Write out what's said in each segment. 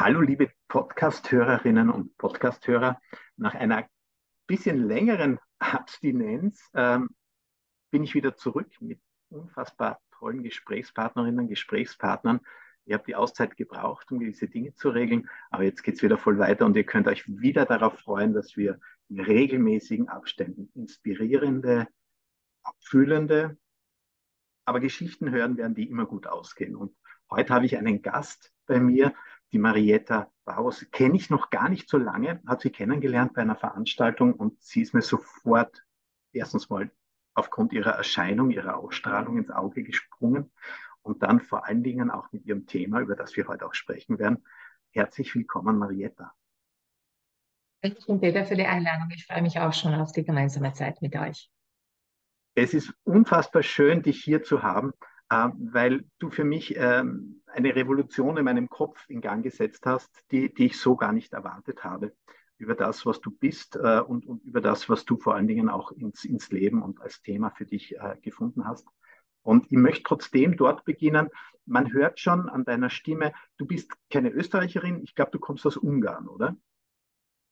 Hallo, liebe Podcast-Hörerinnen und Podcast-Hörer. Nach einer bisschen längeren Abstinenz ähm, bin ich wieder zurück mit unfassbar tollen Gesprächspartnerinnen, Gesprächspartnern. Ihr habt die Auszeit gebraucht, um gewisse Dinge zu regeln, aber jetzt geht es wieder voll weiter und ihr könnt euch wieder darauf freuen, dass wir in regelmäßigen Abständen inspirierende, abfühlende, aber Geschichten hören werden, die immer gut ausgehen. Und heute habe ich einen Gast bei mir, die Marietta Bauers kenne ich noch gar nicht so lange, habe sie kennengelernt bei einer Veranstaltung und sie ist mir sofort erstens mal aufgrund ihrer Erscheinung, ihrer Ausstrahlung ins Auge gesprungen und dann vor allen Dingen auch mit ihrem Thema, über das wir heute auch sprechen werden. Herzlich willkommen, Marietta. Vielen Dank für die Einladung. Ich freue mich auch schon auf die gemeinsame Zeit mit euch. Es ist unfassbar schön, dich hier zu haben, weil du für mich ähm, eine Revolution in meinem Kopf in Gang gesetzt hast, die, die ich so gar nicht erwartet habe. Über das, was du bist äh, und, und über das, was du vor allen Dingen auch ins, ins Leben und als Thema für dich äh, gefunden hast. Und ich möchte trotzdem dort beginnen. Man hört schon an deiner Stimme, du bist keine Österreicherin. Ich glaube, du kommst aus Ungarn, oder?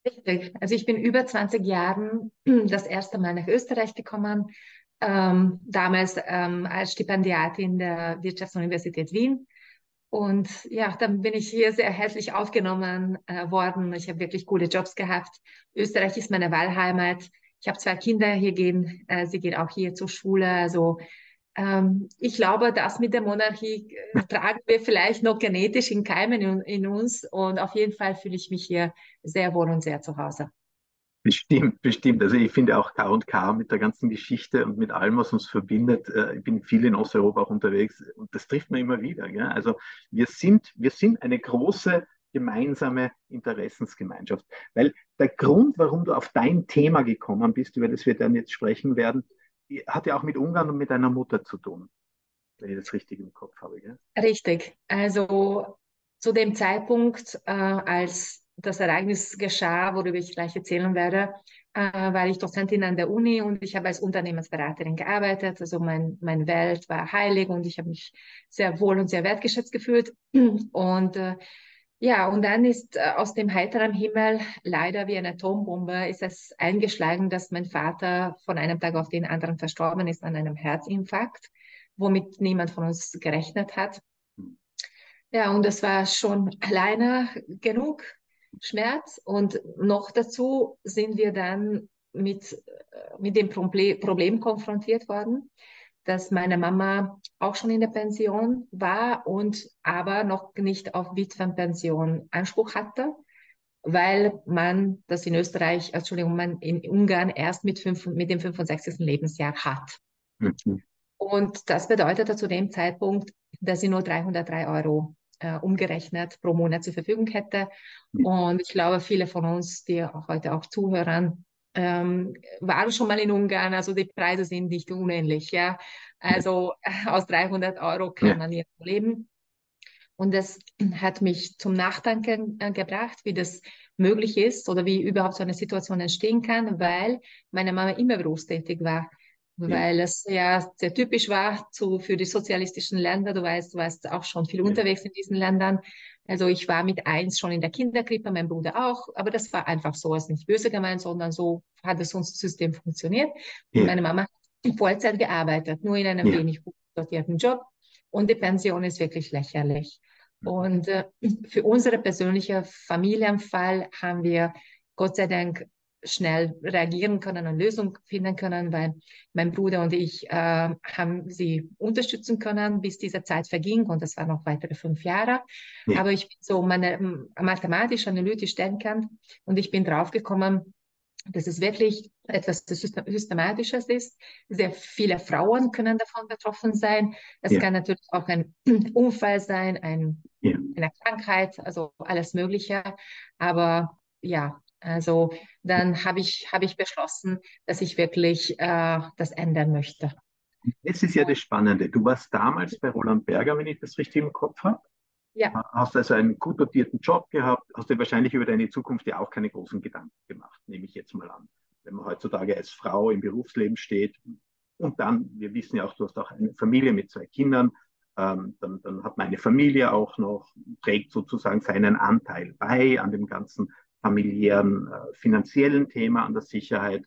Richtig. Also ich bin über 20 Jahren das erste Mal nach Österreich gekommen. Ähm, damals ähm, als Stipendiatin der Wirtschaftsuniversität Wien und ja, dann bin ich hier sehr herzlich aufgenommen äh, worden. Ich habe wirklich coole Jobs gehabt. Österreich ist meine Wahlheimat. Ich habe zwei Kinder hier gehen. Äh, sie geht auch hier zur Schule. Also ähm, ich glaube, das mit der Monarchie äh, tragen wir vielleicht noch genetisch in Keimen in, in uns. Und auf jeden Fall fühle ich mich hier sehr wohl und sehr zu Hause. Bestimmt, bestimmt. Also ich finde auch K&K mit der ganzen Geschichte und mit allem, was uns verbindet. Äh, ich bin viel in Osteuropa auch unterwegs und das trifft man immer wieder. Gell? Also wir sind, wir sind eine große gemeinsame Interessensgemeinschaft. Weil der Grund, warum du auf dein Thema gekommen bist, über das wir dann jetzt sprechen werden, hat ja auch mit Ungarn und mit deiner Mutter zu tun, wenn ich das richtig im Kopf habe. Gell? Richtig. Also zu dem Zeitpunkt, äh, als das Ereignis geschah, worüber ich gleich erzählen werde, äh, war ich Dozentin an der Uni und ich habe als Unternehmensberaterin gearbeitet. Also mein, mein Welt war heilig und ich habe mich sehr wohl und sehr wertgeschätzt gefühlt. Und äh, ja, und dann ist äh, aus dem heiteren Himmel leider wie eine Atombombe ist es eingeschlagen, dass mein Vater von einem Tag auf den anderen verstorben ist an einem Herzinfarkt, womit niemand von uns gerechnet hat. Ja, und das war schon alleine genug Schmerz. Und noch dazu sind wir dann mit, äh, mit dem Problem, Problem konfrontiert worden, dass meine Mama auch schon in der Pension war und aber noch nicht auf Witwenpension Anspruch hatte, weil man das in Österreich, Entschuldigung, man in Ungarn erst mit, fünf, mit dem 65. Lebensjahr hat. Mhm. Und das bedeutete zu dem Zeitpunkt, dass sie nur 303 Euro äh, umgerechnet pro Monat zur Verfügung hätte. Und ich glaube, viele von uns, die auch heute auch zuhören, ähm, waren schon mal in Ungarn. Also die Preise sind nicht unähnlich. Ja, also äh, aus 300 Euro kann man hier leben. Und das hat mich zum Nachdenken äh, gebracht, wie das möglich ist oder wie überhaupt so eine Situation entstehen kann, weil meine Mama immer berufstätig war weil es ja sehr typisch war zu, für die sozialistischen Länder. Du weißt, du warst auch schon viel unterwegs in diesen Ländern. Also ich war mit eins schon in der Kinderkrippe, mein Bruder auch, aber das war einfach so, es ist nicht böse gemeint, sondern so hat das unser System funktioniert. Ja. Meine Mama hat in Vollzeit gearbeitet, nur in einem ja. wenig gut sortierten Job und die Pension ist wirklich lächerlich. Und äh, für unsere persönliche Familienfall haben wir Gott sei Dank schnell reagieren können und Lösungen finden können, weil mein Bruder und ich äh, haben sie unterstützen können, bis diese Zeit verging und das waren noch weitere fünf Jahre. Ja. Aber ich bin so meine, mathematisch, analytisch denkend und ich bin draufgekommen, dass es wirklich etwas Systematisches ist. Sehr viele Frauen können davon betroffen sein. Es ja. kann natürlich auch ein Unfall sein, ein, ja. eine Krankheit, also alles Mögliche. Aber ja, also dann habe ich, hab ich beschlossen, dass ich wirklich äh, das ändern möchte. Das ist ja das Spannende. Du warst damals bei Roland Berger, wenn ich das richtig im Kopf habe. Ja. Hast also einen gut dotierten Job gehabt, hast dir wahrscheinlich über deine Zukunft ja auch keine großen Gedanken gemacht, nehme ich jetzt mal an. Wenn man heutzutage als Frau im Berufsleben steht und dann, wir wissen ja auch, du hast auch eine Familie mit zwei Kindern, ähm, dann, dann, hat meine Familie auch noch, trägt sozusagen seinen Anteil bei an dem ganzen familiären, äh, finanziellen Thema, an der Sicherheit.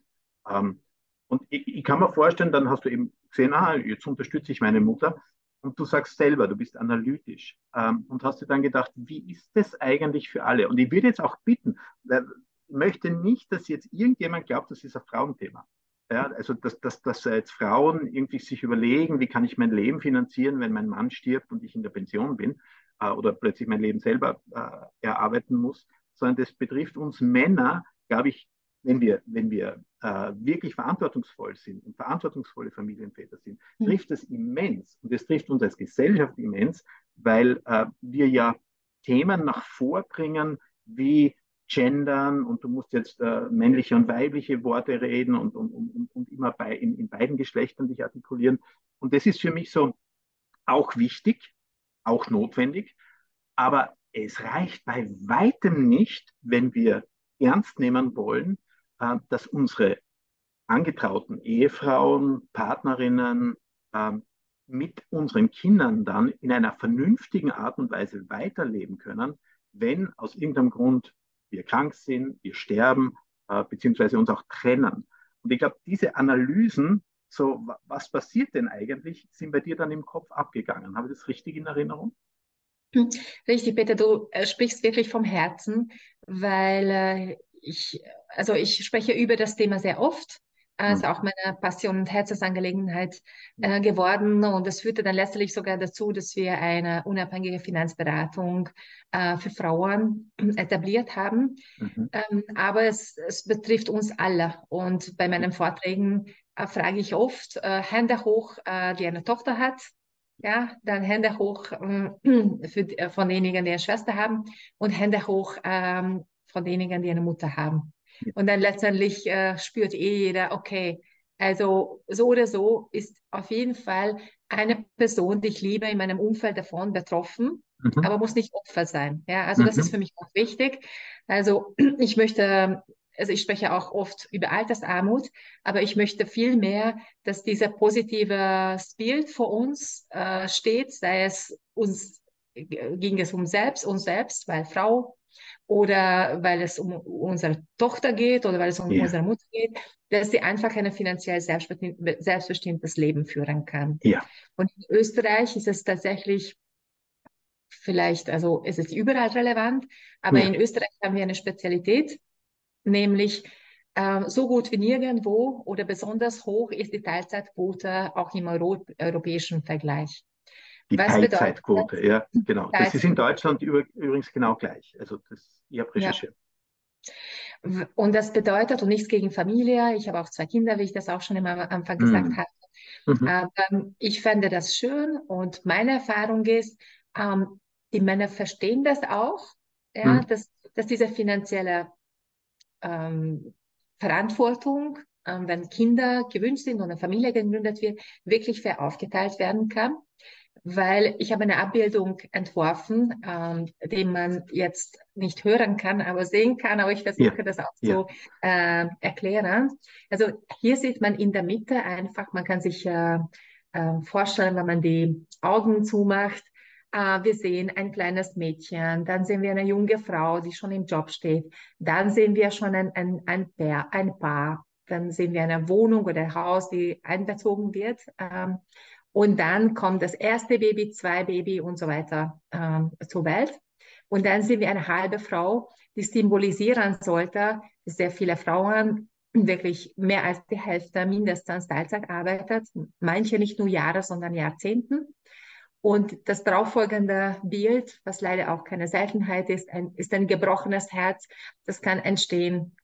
Ähm, und ich, ich, kann mir vorstellen, dann hast du eben gesehen, ah, jetzt unterstütze ich meine Mutter. Und du sagst selber, du bist analytisch ähm, und hast dir dann gedacht, wie ist das eigentlich für alle? Und ich würde jetzt auch bitten, ich möchte nicht, dass jetzt irgendjemand glaubt, das ist ein Frauenthema. Ja, also dass, dass, dass jetzt Frauen irgendwie sich überlegen, wie kann ich mein Leben finanzieren, wenn mein Mann stirbt und ich in der Pension bin äh, oder plötzlich mein Leben selber äh, erarbeiten muss, sondern das betrifft uns Männer, glaube ich, wenn wir, wenn wir äh, wirklich verantwortungsvoll sind und verantwortungsvolle Familienväter sind, mhm. trifft das immens. Und es trifft uns als Gesellschaft immens, weil äh, wir ja Themen nach vorbringen, wie gendern und du musst jetzt äh, männliche und weibliche Worte reden und, und, und, und immer bei, in, in beiden Geschlechtern dich artikulieren. Und das ist für mich so auch wichtig, auch notwendig, aber es reicht bei weitem nicht, wenn wir ernst nehmen wollen, äh, dass unsere angetrauten Ehefrauen, Partnerinnen äh, mit unseren Kindern dann in einer vernünftigen Art und Weise weiterleben können, wenn aus irgendeinem Grund wir krank sind, wir sterben, äh, beziehungsweise uns auch trennen. Und ich glaube, diese Analysen, so was passiert denn eigentlich, sind bei dir dann im Kopf abgegangen. Habe ich das richtig in Erinnerung? Hm, richtig, Peter, du äh, sprichst wirklich vom Herzen, weil äh, ich, also ich spreche über das Thema sehr oft also auch meine Passion und Herzensangelegenheit äh, geworden. Und das führte dann letztlich sogar dazu, dass wir eine unabhängige Finanzberatung äh, für Frauen etabliert haben. Mhm. Ähm, aber es, es, betrifft uns alle. Und bei meinen Vorträgen äh, frage ich oft, äh, Hände hoch, die eine Tochter hat. Ja, dann Hände hoch ähm, für, äh, von denjenigen, die eine Schwester haben und Hände hoch ähm, von denjenigen, die eine Mutter haben. Und dann letztendlich äh, spürt eh jeder, okay, also so oder so ist auf jeden Fall eine Person, die ich liebe, in meinem Umfeld davon betroffen, mhm. aber muss nicht Opfer sein. Ja, also mhm. das ist für mich auch wichtig. Also ich möchte, also ich spreche auch oft über Altersarmut, aber ich möchte viel mehr, dass dieser positive Bild vor uns äh, steht, sei es uns ging es um selbst, uns selbst, weil Frau, oder weil es um unsere Tochter geht oder weil es um ja. unsere Mutter geht, dass sie einfach ein finanziell selbstbestimmtes Leben führen kann. Ja. Und in Österreich ist es tatsächlich vielleicht, also ist es überall relevant, aber ja. in Österreich haben wir eine Spezialität, nämlich äh, so gut wie nirgendwo oder besonders hoch ist die Teilzeitquote auch im Euro europäischen Vergleich. Die Teilzeitquote, ja, genau. Das ist in Deutschland übrigens genau gleich. Also das, ich habe recherchiert. Ja. Und das bedeutet, und nichts gegen Familie, ich habe auch zwei Kinder, wie ich das auch schon am Anfang mhm. gesagt habe. Mhm. Aber ich fände das schön und meine Erfahrung ist, ähm, die Männer verstehen das auch, ja, mhm. dass, dass diese finanzielle ähm, Verantwortung, ähm, wenn Kinder gewünscht sind und eine Familie gegründet wird, wirklich fair aufgeteilt werden kann weil ich habe eine Abbildung entworfen, ähm, die man jetzt nicht hören kann, aber sehen kann, aber ich versuche ja. das auch ja. zu äh, erklären. Also hier sieht man in der Mitte einfach, man kann sich äh, äh, vorstellen, wenn man die Augen zumacht, äh, wir sehen ein kleines Mädchen, dann sehen wir eine junge Frau, die schon im Job steht, dann sehen wir schon ein, ein, ein, Paar, ein Paar, dann sehen wir eine Wohnung oder ein Haus, die einbezogen wird. Ähm, und dann kommt das erste Baby, zwei Baby und so weiter ähm, zur Welt. Und dann sind wir eine halbe Frau, die symbolisieren sollte, dass sehr viele Frauen wirklich mehr als die Hälfte mindestens Teilzeit arbeitet. Manche nicht nur Jahre, sondern Jahrzehnten. Und das darauffolgende Bild, was leider auch keine Seltenheit ist, ein, ist ein gebrochenes Herz. Das kann entstehen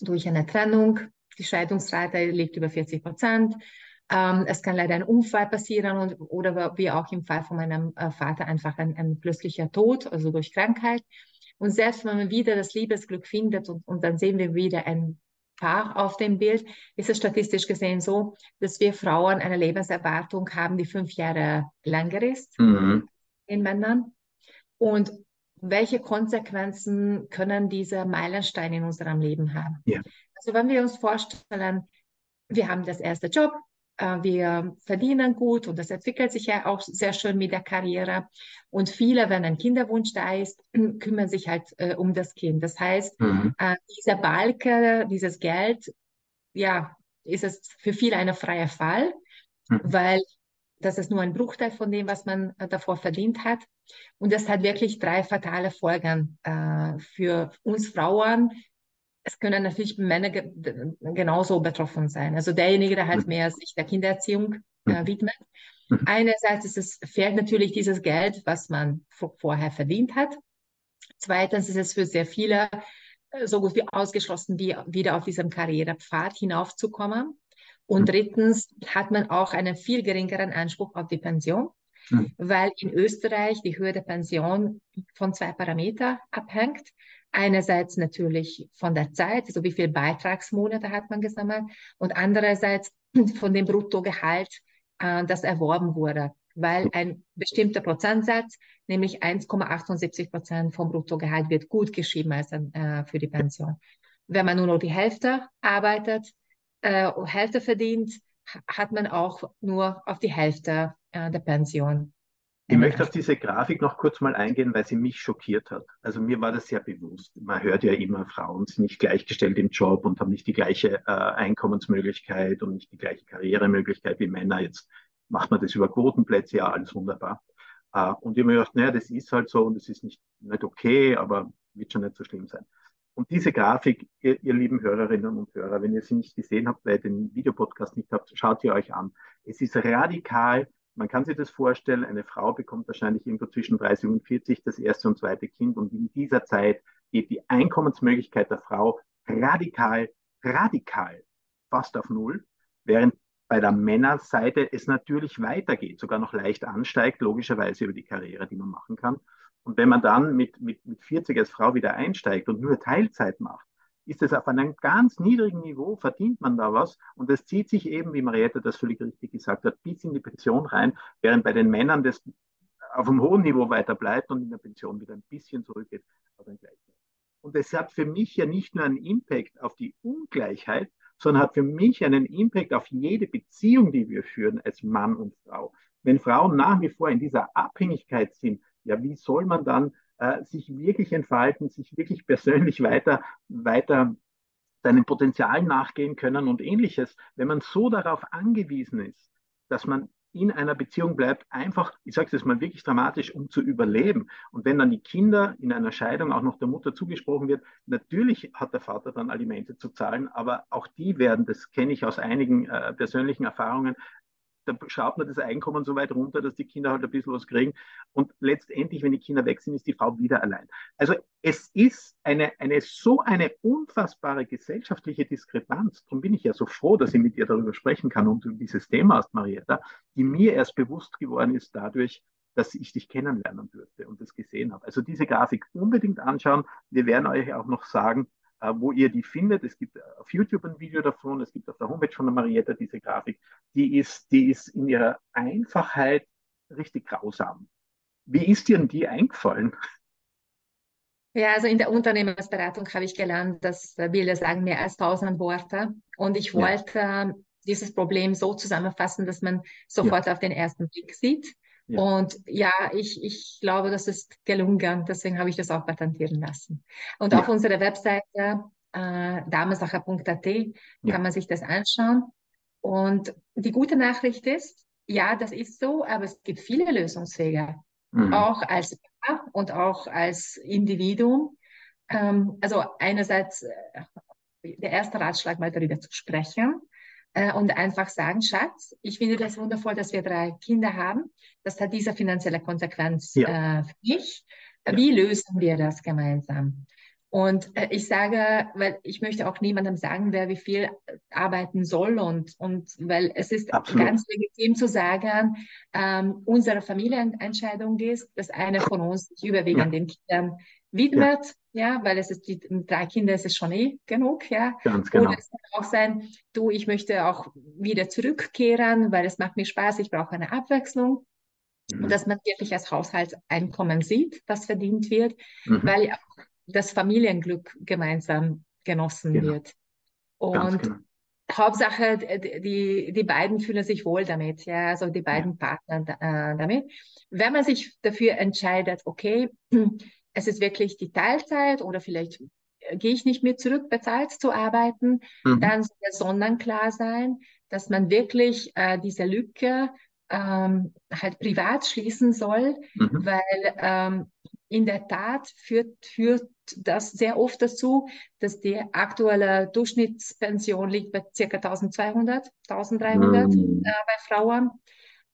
durch eine Trennung. Die Scheidungsrate liegt über 40 Prozent. Ähm, es kann leider ein Unfall passieren und, oder wie auch im Fall von meinem äh, Vater einfach ein, ein, plötzlicher Tod, also durch Krankheit. Und selbst wenn man wieder das Liebesglück findet und, und dann sehen wir wieder ein Paar auf dem Bild, ist es statistisch gesehen so, dass wir Frauen eine Lebenserwartung haben, die fünf Jahre länger ist mhm. in Männern. Und welche Konsequenzen können diese Meilensteine in unserem Leben haben? Ja. Also wenn wir uns vorstellen, wir haben das erste Job, wir verdienen gut und das entwickelt sich ja auch sehr schön mit der Karriere. Und viele, wenn ein Kinderwunsch da ist, kümmern sich halt äh, um das Kind. Das heißt, mhm. äh, dieser Balke, dieses Geld, ja, ist es für viele ein freier Fall, mhm. weil das ist nur ein Bruchteil von dem, was man äh, davor verdient hat. Und das hat wirklich drei fatale Folgen äh, für uns Frauen, es können natürlich Männer ge genauso betroffen sein. Also derjenige, der halt mhm. mehr sich der Kindererziehung äh, mhm. widmet. Mhm. Einerseits ist es, fehlt natürlich dieses Geld, was man vorher verdient hat. Zweitens ist es für sehr viele äh, so gut wie ausgeschlossen, wie wieder auf diesem Karrierepfad hinaufzukommen. Und drittens hat man auch einen viel geringeren Anspruch auf die Pension, weil in Österreich die Höhe der Pension von zwei Parametern abhängt. Einerseits natürlich von der Zeit, also wie viele Beitragsmonate hat man gesammelt und andererseits von dem Bruttogehalt, äh, das erworben wurde, weil ein bestimmter Prozentsatz, nämlich 1,78 Prozent vom Bruttogehalt wird gut geschrieben als äh, für die Pension. Wenn man nur noch die Hälfte arbeitet, äh, Hälfte verdient, hat man auch nur auf die Hälfte äh, der Pension ich möchte auf diese Grafik noch kurz mal eingehen, weil sie mich schockiert hat. Also mir war das sehr bewusst. Man hört ja immer, Frauen sind nicht gleichgestellt im Job und haben nicht die gleiche äh, Einkommensmöglichkeit und nicht die gleiche Karrieremöglichkeit wie Männer. Jetzt macht man das über Quotenplätze, ja, alles wunderbar. Äh, und ich habe mir gedacht, naja, das ist halt so und es ist nicht, nicht okay, aber wird schon nicht so schlimm sein. Und diese Grafik, ihr, ihr, lieben Hörerinnen und Hörer, wenn ihr sie nicht gesehen habt, weil ihr den Videopodcast nicht habt, schaut ihr euch an. Es ist radikal man kann sich das vorstellen, eine Frau bekommt wahrscheinlich irgendwo zwischen 30 und 40 das erste und zweite Kind und in dieser Zeit geht die Einkommensmöglichkeit der Frau radikal, radikal fast auf Null, während bei der Männerseite es natürlich weitergeht, sogar noch leicht ansteigt, logischerweise über die Karriere, die man machen kann. Und wenn man dann mit, mit, mit 40 als Frau wieder einsteigt und nur Teilzeit macht, ist es auf einem ganz niedrigen Niveau, verdient man da was und es zieht sich eben, wie Marietta das völlig richtig gesagt hat, bis in die Pension rein, während bei den Männern das auf einem hohen Niveau weiter bleibt und in der Pension wieder ein bisschen zurückgeht. Und es hat für mich ja nicht nur einen Impact auf die Ungleichheit, sondern hat für mich einen Impact auf jede Beziehung, die wir führen als Mann und Frau. Wenn Frauen nach wie vor in dieser Abhängigkeit sind, ja, wie soll man dann äh, sich wirklich entfalten, sich wirklich persönlich weiter, weiter seinem Potenzial nachgehen können und ähnliches. Wenn man so darauf angewiesen ist, dass man in einer Beziehung bleibt, einfach, ich sage es jetzt mal wirklich dramatisch, um zu überleben. Und wenn dann die Kinder in einer Scheidung auch noch der Mutter zugesprochen wird, natürlich hat der Vater dann Alimente zu zahlen, aber auch die werden, das kenne ich aus einigen äh, persönlichen Erfahrungen, da schraubt man das Einkommen so weit runter, dass die Kinder halt ein bisschen was kriegen. Und letztendlich, wenn die Kinder weg sind, ist die Frau wieder allein. Also es ist eine, eine so eine unfassbare gesellschaftliche Diskrepanz. Darum bin ich ja so froh, dass ich mit ihr darüber sprechen kann und dieses Thema hast, Marietta, die mir erst bewusst geworden ist dadurch, dass ich dich kennenlernen durfte und das gesehen habe. Also diese Grafik unbedingt anschauen. Wir werden euch auch noch sagen, wo ihr die findet. Es gibt auf YouTube ein Video davon, es gibt auf der Homepage von der Marietta diese Grafik. Die ist, die ist in ihrer Einfachheit richtig grausam. Wie ist dir denn die eingefallen? Ja, also in der Unternehmensberatung habe ich gelernt, dass Bilder sagen mehr als tausend Worte. Und ich wollte ja. dieses Problem so zusammenfassen, dass man sofort ja. auf den ersten Blick sieht. Ja. Und ja, ich, ich glaube, das ist gelungen. Deswegen habe ich das auch patentieren lassen. Und ja. auf unserer Webseite äh, damesacher.at ja. kann man sich das anschauen. Und die gute Nachricht ist, ja, das ist so, aber es gibt viele Lösungswege. Mhm. Auch als Paar und auch als Individuum. Ähm, also einerseits äh, der erste Ratschlag mal darüber zu sprechen äh, und einfach sagen, Schatz, ich finde das wundervoll, dass wir drei Kinder haben. Das hat diese finanzielle Konsequenz ja. äh, für mich. Ja. Wie lösen wir das gemeinsam? Und äh, ich sage, weil ich möchte auch niemandem sagen, wer wie viel arbeiten soll und, und weil es ist Absolut. ganz legitim zu sagen, ähm, unsere Familienentscheidung ist, dass einer von uns sich überwiegend ja. den Kindern widmet, ja. weil es ist die drei Kinder, es ist schon eh genug, ja. Ganz genau. Oder es kann auch sein, du, ich möchte auch wieder zurückkehren, weil es macht mir Spaß, ich brauche eine Abwechslung. Mhm. Und dass man wirklich als Haushaltseinkommen sieht, was verdient wird, mhm. weil auch das Familienglück gemeinsam genossen genau. wird. Und genau. Hauptsache, die, die beiden fühlen sich wohl damit, ja, also die beiden ja. Partner äh, damit. Wenn man sich dafür entscheidet, okay, es ist wirklich die Teilzeit oder vielleicht gehe ich nicht mehr zurück, bezahlt zu arbeiten, mhm. dann soll es sonnenklar sein, dass man wirklich äh, diese Lücke ähm, halt privat schließen soll, mhm. weil ähm, in der Tat führt, führt das sehr oft dazu, dass die aktuelle Durchschnittspension liegt bei ca. 1200, 1300 mhm. äh, bei Frauen.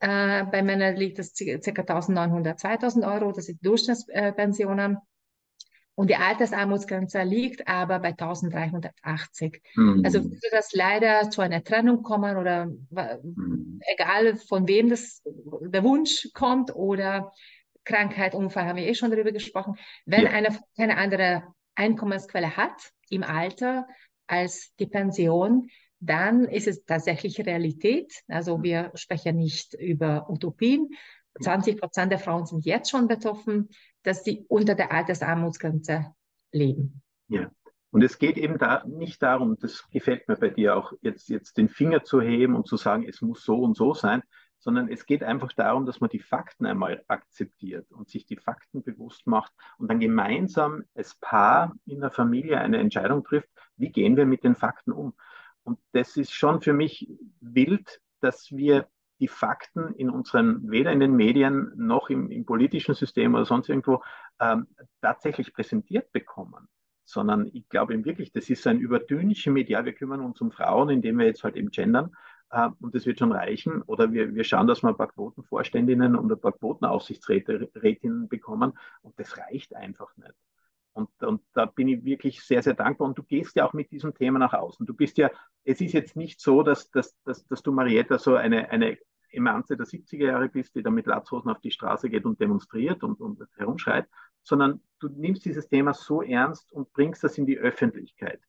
Äh, bei Männern liegt es ca. 1900, 2000 Euro, das sind Durchschnittspensionen. Und die Altersarmutsgrenze liegt aber bei 1380. Mhm. Also würde das leider zu einer Trennung kommen oder mhm. egal von wem das der Wunsch kommt oder Krankheit, Unfall, haben wir eh schon darüber gesprochen. Wenn ja. einer keine andere Einkommensquelle hat im Alter als die Pension, dann ist es tatsächlich Realität. Also wir sprechen nicht über Utopien. 20 Prozent der Frauen sind jetzt schon betroffen, dass sie unter der Altersarmutsgrenze leben. Ja. Und es geht eben da nicht darum, das gefällt mir bei dir auch, jetzt, jetzt den Finger zu heben und zu sagen, es muss so und so sein, sondern es geht einfach darum, dass man die Fakten einmal akzeptiert und sich die Fakten bewusst macht und dann gemeinsam als Paar in der Familie eine Entscheidung trifft, wie gehen wir mit den Fakten um. Und das ist schon für mich wild, dass wir die Fakten in unseren, weder in den Medien noch im, im politischen System oder sonst irgendwo ähm, tatsächlich präsentiert bekommen sondern ich glaube eben wirklich, das ist ein übertönliches Medial. Wir kümmern uns um Frauen, indem wir jetzt halt eben gendern äh, und das wird schon reichen. Oder wir, wir schauen, dass wir ein paar Quotenvorständinnen und ein paar Quotenaufsichtsrätinnen bekommen und das reicht einfach nicht. Und, und da bin ich wirklich sehr, sehr dankbar. Und du gehst ja auch mit diesem Thema nach außen. Du bist ja, es ist jetzt nicht so, dass, dass, dass, dass du, Marietta, so eine, eine Emanze der 70er Jahre bist, die da mit Latzhosen auf die Straße geht und demonstriert und, und herumschreit, sondern du nimmst dieses Thema so ernst und bringst das in die Öffentlichkeit.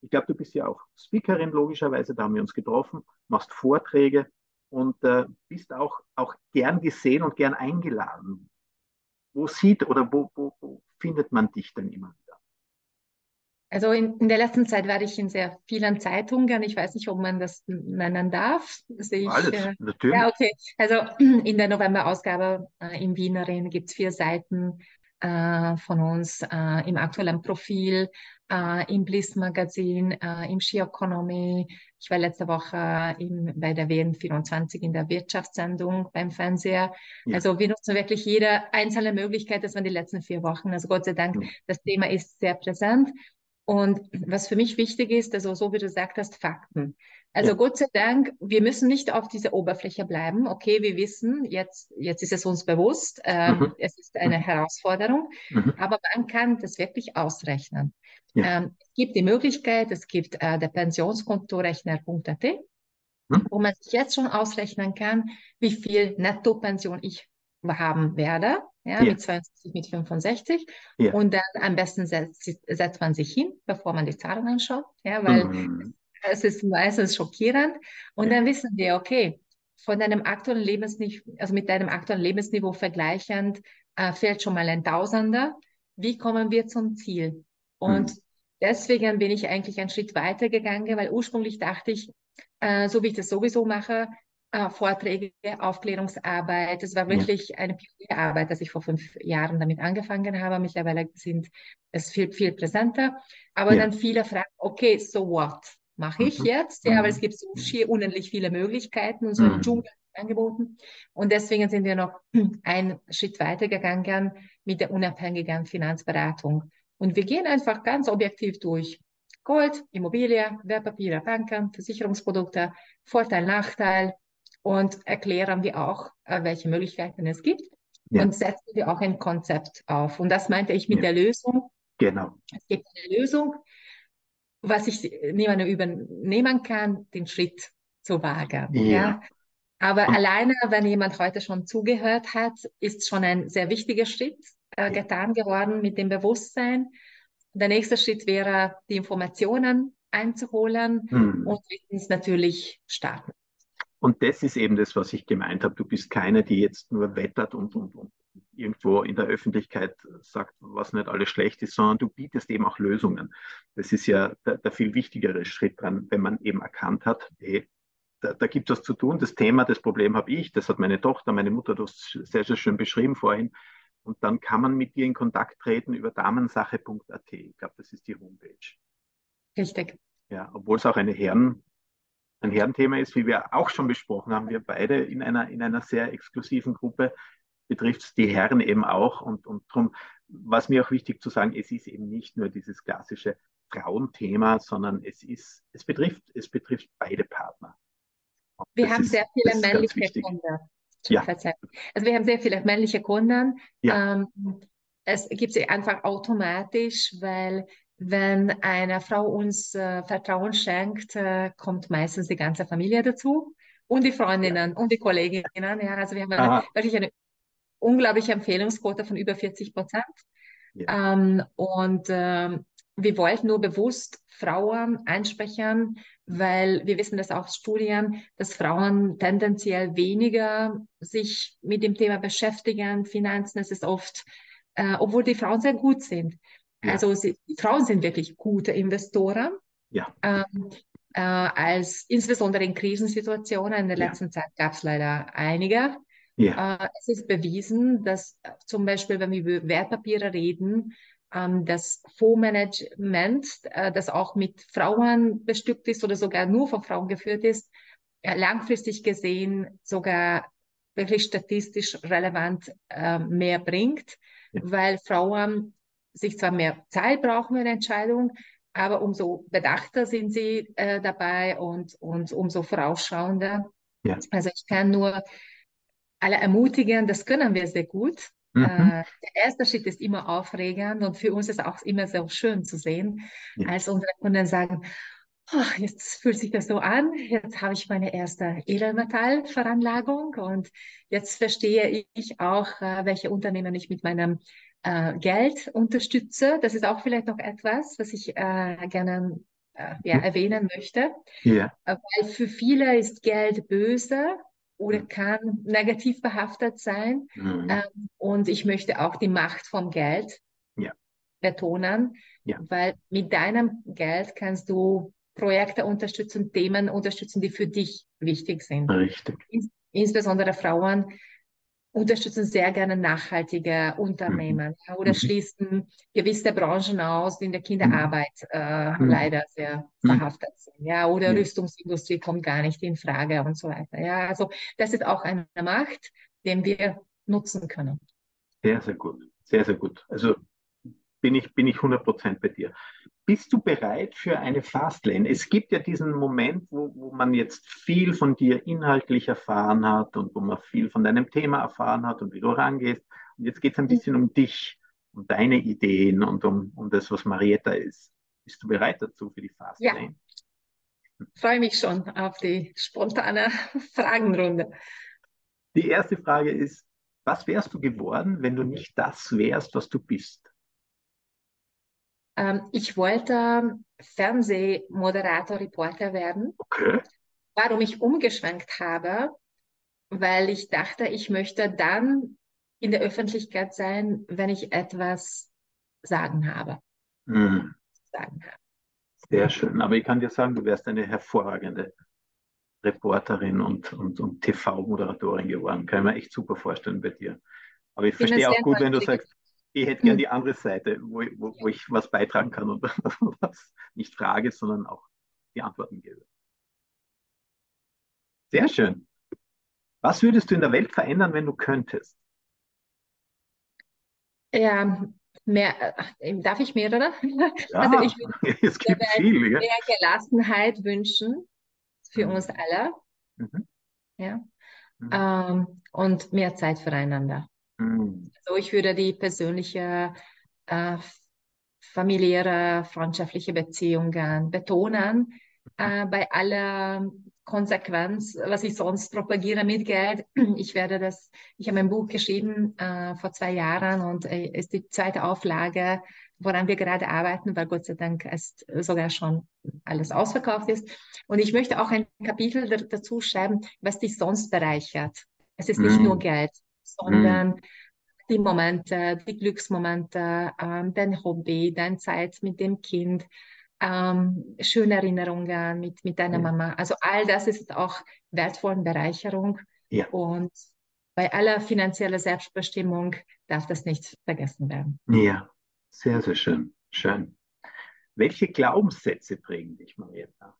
Ich glaube, du bist ja auch Speakerin, logischerweise, da haben wir uns getroffen, machst Vorträge und äh, bist auch, auch gern gesehen und gern eingeladen. Wo sieht oder wo, wo, wo findet man dich denn immer wieder? Also in, in, der letzten Zeit war ich in sehr vielen Zeitungen. Ich weiß nicht, ob man das nennen darf. Ich, Alles, äh, natürlich. Ja, okay. Also in der November-Ausgabe äh, im Wienerin gibt es vier Seiten von uns äh, im aktuellen Profil, äh, im Bliss-Magazin, äh, im Ski Economy. Ich war letzte Woche im, bei der WN24 in der Wirtschaftssendung beim Fernseher. Ja. Also wir nutzen wirklich jede einzelne Möglichkeit. Das waren die letzten vier Wochen. Also Gott sei Dank, ja. das Thema ist sehr präsent. Und was für mich wichtig ist, also so wie du gesagt hast, Fakten. Also ja. Gott sei Dank, wir müssen nicht auf dieser Oberfläche bleiben. Okay, wir wissen, jetzt, jetzt ist es uns bewusst, ähm, mhm. es ist eine mhm. Herausforderung, mhm. aber man kann das wirklich ausrechnen. Ja. Ähm, es gibt die Möglichkeit, es gibt äh, der Pensionskontorechner.at, mhm. wo man sich jetzt schon ausrechnen kann, wie viel Nettopension ich haben werde ja, ja. mit 62, mit 65. Ja. Und dann am besten setzt, setzt man sich hin, bevor man die Zahlen anschaut, ja, weil mhm. Es ist meistens schockierend. Und ja. dann wissen wir, okay, von deinem aktuellen Lebensniveau, also mit deinem aktuellen Lebensniveau vergleichend, äh, fehlt schon mal ein Tausender. Wie kommen wir zum Ziel? Und mhm. deswegen bin ich eigentlich einen Schritt weiter gegangen, weil ursprünglich dachte ich, äh, so wie ich das sowieso mache, äh, Vorträge, Aufklärungsarbeit. Es war wirklich ja. eine Pionierarbeit, dass ich vor fünf Jahren damit angefangen habe. Mittlerweile sind es viel, viel präsenter. Aber ja. dann viele fragen, okay, so what? Mache ich mhm. jetzt? Ja, mhm. aber es gibt so schier unendlich viele Möglichkeiten und so mhm. ein Dschungel angeboten. Und deswegen sind wir noch einen Schritt weiter gegangen mit der unabhängigen Finanzberatung. Und wir gehen einfach ganz objektiv durch. Gold, Immobilie, Wertpapiere, Banken, Versicherungsprodukte, Vorteil, Nachteil, und erklären wir auch, äh, welche Möglichkeiten es gibt ja. und setzen wir auch ein Konzept auf. Und das meinte ich mit ja. der Lösung. Genau. Es gibt eine Lösung, was ich niemandem übernehmen kann, den Schritt zu wagen. Ja. ja. Aber und, alleine, wenn jemand heute schon zugehört hat, ist schon ein sehr wichtiger Schritt äh, getan geworden mit dem Bewusstsein. Der nächste Schritt wäre, die Informationen einzuholen hm. und drittens natürlich starten. Und das ist eben das, was ich gemeint habe. Du bist keine, die jetzt nur wettert und, und, und irgendwo in der Öffentlichkeit sagt, was nicht alles schlecht ist, sondern du bietest eben auch Lösungen. Das ist ja der, der viel wichtigere Schritt dran, wenn man eben erkannt hat, hey, da, da gibt es was zu tun. Das Thema, das Problem habe ich, das hat meine Tochter, meine Mutter das sehr, sehr schön beschrieben vorhin. Und dann kann man mit dir in Kontakt treten über damensache.at. Ich glaube, das ist die Homepage. Richtig. Ja, obwohl es auch eine Herren, ein Herrenthema ist, wie wir auch schon besprochen haben, wir beide in einer, in einer sehr exklusiven Gruppe, betrifft es die Herren eben auch. Und, und darum war es mir auch wichtig zu sagen, es ist eben nicht nur dieses klassische Frauenthema, sondern es ist, es betrifft, es betrifft beide Partner. Und wir haben ist, sehr viele männliche Kunden. Ja. Also wir haben sehr viele männliche Kunden. Ja. Ähm, es gibt sie einfach automatisch, weil wenn eine Frau uns äh, Vertrauen schenkt, äh, kommt meistens die ganze Familie dazu und die Freundinnen ja. und die Kolleginnen. Ja, also wir haben eine, wirklich eine unglaubliche Empfehlungsquote von über 40 Prozent. Ja. Ähm, und ähm, wir wollten nur bewusst Frauen ansprechen, weil wir wissen das auch aus Studien, dass Frauen tendenziell weniger sich mit dem Thema beschäftigen. Finanzen, es ist oft, äh, obwohl die Frauen sehr gut sind. Ja. Also sie, die Frauen sind wirklich gute Investoren. Ja. Ähm, äh, als insbesondere in Krisensituationen. In der letzten Zeit gab es leider einige. Ja. Äh, es ist bewiesen, dass äh, zum Beispiel, wenn wir über Wertpapiere reden, ähm, das Fondsmanagement, äh, das auch mit Frauen bestückt ist oder sogar nur von Frauen geführt ist, langfristig gesehen sogar wirklich statistisch relevant äh, mehr bringt, ja. weil Frauen sich zwar mehr Zeit brauchen für eine Entscheidung, aber umso bedachter sind sie äh, dabei und, und umso vorausschauender. Ja. Also ich kann nur alle ermutigen, das können wir sehr gut. Mhm. Äh, der erste Schritt ist immer aufregend und für uns ist auch immer sehr schön zu sehen, ja. als unsere Kunden sagen, oh, jetzt fühlt sich das so an, jetzt habe ich meine erste Edelmetallveranlagung und jetzt verstehe ich auch, äh, welche Unternehmen ich mit meinem äh, Geld unterstütze. Das ist auch vielleicht noch etwas, was ich äh, gerne äh, ja, erwähnen möchte. Ja. Äh, weil für viele ist Geld böse oder kann negativ behaftet sein. Mhm. Ähm, und ich möchte auch die Macht vom Geld ja. betonen, ja. weil mit deinem Geld kannst du Projekte unterstützen, Themen unterstützen, die für dich wichtig sind. Richtig. Ins insbesondere Frauen unterstützen sehr gerne nachhaltige Unternehmen mhm. ja, oder mhm. schließen gewisse Branchen aus, die in der Kinderarbeit äh, mhm. leider sehr mhm. verhaftet sind. Ja, oder Rüstungsindustrie kommt gar nicht in Frage und so weiter. Ja, also das ist auch eine Macht, den wir nutzen können. Sehr, sehr gut. Sehr, sehr gut. Also bin ich, bin ich 100% bei dir. Bist du bereit für eine Fastlane? Es gibt ja diesen Moment, wo, wo man jetzt viel von dir inhaltlich erfahren hat und wo man viel von deinem Thema erfahren hat und wie du rangehst. Und jetzt geht es ein bisschen um dich, um deine Ideen und um, um das, was Marietta ist. Bist du bereit dazu für die Fastlane? Ja. Freue mich schon auf die spontane Fragenrunde. Die erste Frage ist, was wärst du geworden, wenn du nicht das wärst, was du bist? Ähm, ich wollte Fernsehmoderator, Reporter werden. Okay. Warum ich umgeschwenkt habe, weil ich dachte, ich möchte dann in der Öffentlichkeit sein, wenn ich etwas sagen habe. Mhm. Sagen habe. Sehr schön. Aber ich kann dir sagen, du wärst eine hervorragende Reporterin und, und, und TV-Moderatorin geworden. Kann ich mir echt super vorstellen bei dir. Aber ich verstehe auch gut, wenn du sagst, ich hätte gern hm. die andere Seite, wo, wo, wo ich was beitragen kann und was nicht frage, sondern auch die Antworten gebe. Sehr schön. Was würdest du in der Welt verändern, wenn du könntest? Ja, mehr, äh, darf ich mehrere? Ja, also ich würde es gibt viel, mehr Gelassenheit wünschen für mhm. uns alle. Mhm. Ja. Mhm. Ähm, und mehr Zeit füreinander. Mhm. Also ich würde die persönliche, äh, familiäre, freundschaftliche Beziehungen betonen. Äh, bei aller Konsequenz, was ich sonst propagiere mit Geld. Ich werde das, ich habe ein Buch geschrieben äh, vor zwei Jahren und äh, ist die zweite Auflage, woran wir gerade arbeiten, weil Gott sei Dank ist sogar schon alles ausverkauft ist. Und ich möchte auch ein Kapitel dazu schreiben, was dich sonst bereichert. Es ist nicht mm. nur Geld, sondern mm. die Momente, die Glücksmomente, ähm, dein Hobby, deine Zeit mit dem Kind, ähm, schöne Erinnerungen mit, mit deiner ja. Mama. Also all das ist auch wertvolle Bereicherung. Ja. Und bei aller finanzieller Selbstbestimmung darf das nicht vergessen werden. Ja, sehr, sehr schön. Schön. Welche Glaubenssätze prägen dich, Marietta?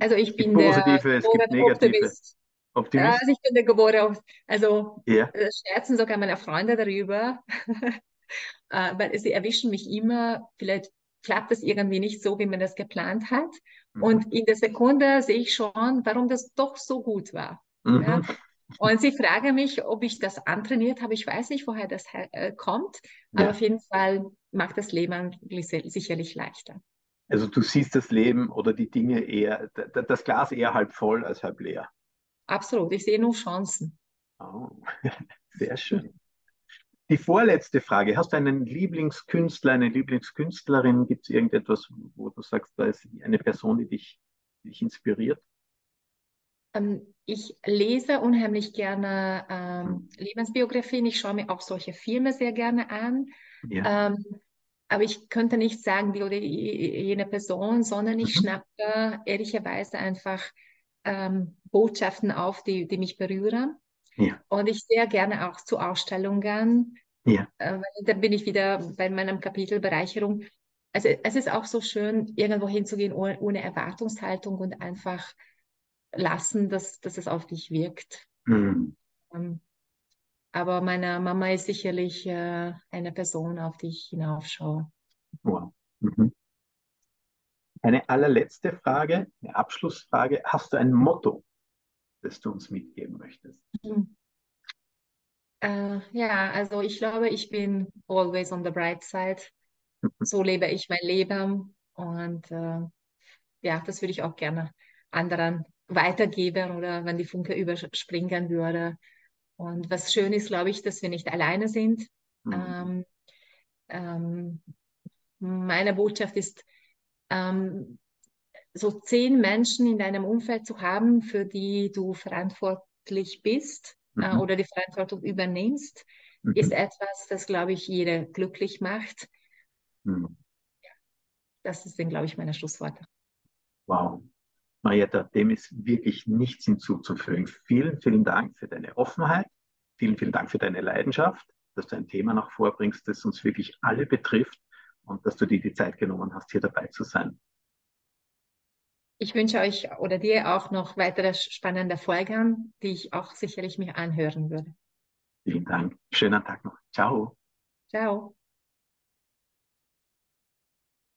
Also ich bin positive, der es gibt negative. Optimist. Optimist? Ja, also ich bin der geborene, also ja. Äh, scherzen sogar meine Freunde darüber, äh, weil sie erwischen mich immer, vielleicht klappt das irgendwie nicht so, wie man das geplant hat. Mhm. Und in der Sekunde sehe ich schon, warum das doch so gut war. Mhm. Ja? Und sie fragen mich, ob ich das antrainiert habe. Ich weiß nicht, woher das äh, kommt, ja. aber auf jeden Fall macht das Leben sicherlich leichter. Also du siehst das Leben oder die Dinge eher, das Glas eher halb voll als halb leer. Absolut, ich sehe nur Chancen. Oh, sehr schön. Die vorletzte Frage, hast du einen Lieblingskünstler, eine Lieblingskünstlerin? Gibt es irgendetwas, wo du sagst, da ist eine Person, die dich, die dich inspiriert? Ähm, ich lese unheimlich gerne ähm, hm. Lebensbiografien. Ich schaue mir auch solche Filme sehr gerne an. Ja. Ähm, aber ich könnte nicht sagen, die oder jene Person, sondern ich mhm. schnappe ehrlicherweise einfach ähm, Botschaften auf, die, die mich berühren. Ja. Und ich sehr gerne auch zu Ausstellungen. Ja. Äh, da bin ich wieder bei meinem Kapitel Bereicherung. Also es ist auch so schön, irgendwo hinzugehen ohne, ohne Erwartungshaltung und einfach lassen, dass, dass es auf dich wirkt. Mhm. Ähm, aber meine Mama ist sicherlich äh, eine Person, auf die ich hinaufschaue. Wow. Mhm. Eine allerletzte Frage, eine Abschlussfrage. Hast du ein Motto, das du uns mitgeben möchtest? Mhm. Äh, ja, also ich glaube, ich bin always on the bright side. Mhm. So lebe ich mein Leben und äh, ja, das würde ich auch gerne anderen weitergeben oder wenn die Funke überspringen würde. Und was schön ist, glaube ich, dass wir nicht alleine sind. Mhm. Ähm, ähm, meine Botschaft ist, ähm, so zehn Menschen in deinem Umfeld zu haben, für die du verantwortlich bist äh, mhm. äh, oder die Verantwortung übernimmst, mhm. ist etwas, das, glaube ich, jeder glücklich macht. Mhm. Das sind, glaube ich, meine Schlussworte. Wow. Marietta, dem ist wirklich nichts hinzuzufügen. Vielen, vielen Dank für deine Offenheit. Vielen, vielen Dank für deine Leidenschaft, dass du ein Thema noch vorbringst, das uns wirklich alle betrifft und dass du dir die Zeit genommen hast, hier dabei zu sein. Ich wünsche euch oder dir auch noch weitere spannende Folgen, die ich auch sicherlich mir anhören würde. Vielen Dank. Schönen Tag noch. Ciao. Ciao.